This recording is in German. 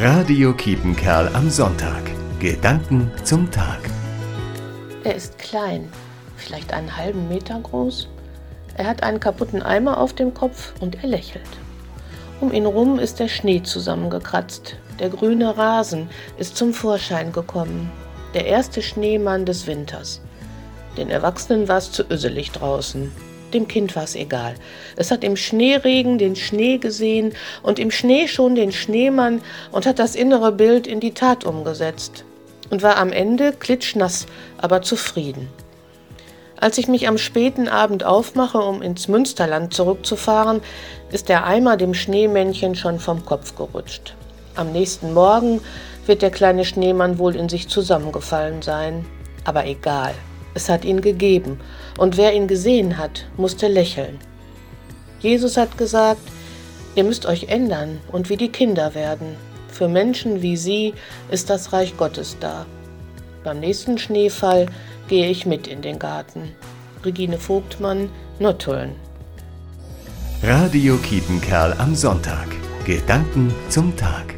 Radio Kiepenkerl am Sonntag. Gedanken zum Tag. Er ist klein, vielleicht einen halben Meter groß. Er hat einen kaputten Eimer auf dem Kopf und er lächelt. Um ihn rum ist der Schnee zusammengekratzt. Der grüne Rasen ist zum Vorschein gekommen. Der erste Schneemann des Winters. Den Erwachsenen war es zu öselig draußen. Dem Kind war es egal. Es hat im Schneeregen den Schnee gesehen und im Schnee schon den Schneemann und hat das innere Bild in die Tat umgesetzt und war am Ende klitschnass, aber zufrieden. Als ich mich am späten Abend aufmache, um ins Münsterland zurückzufahren, ist der Eimer dem Schneemännchen schon vom Kopf gerutscht. Am nächsten Morgen wird der kleine Schneemann wohl in sich zusammengefallen sein. Aber egal. Es hat ihn gegeben, und wer ihn gesehen hat, musste lächeln. Jesus hat gesagt, ihr müsst euch ändern und wie die Kinder werden. Für Menschen wie sie ist das Reich Gottes da. Beim nächsten Schneefall gehe ich mit in den Garten. Regine Vogtmann, Nottuln. Radio Kiepenkerl am Sonntag. Gedanken zum Tag.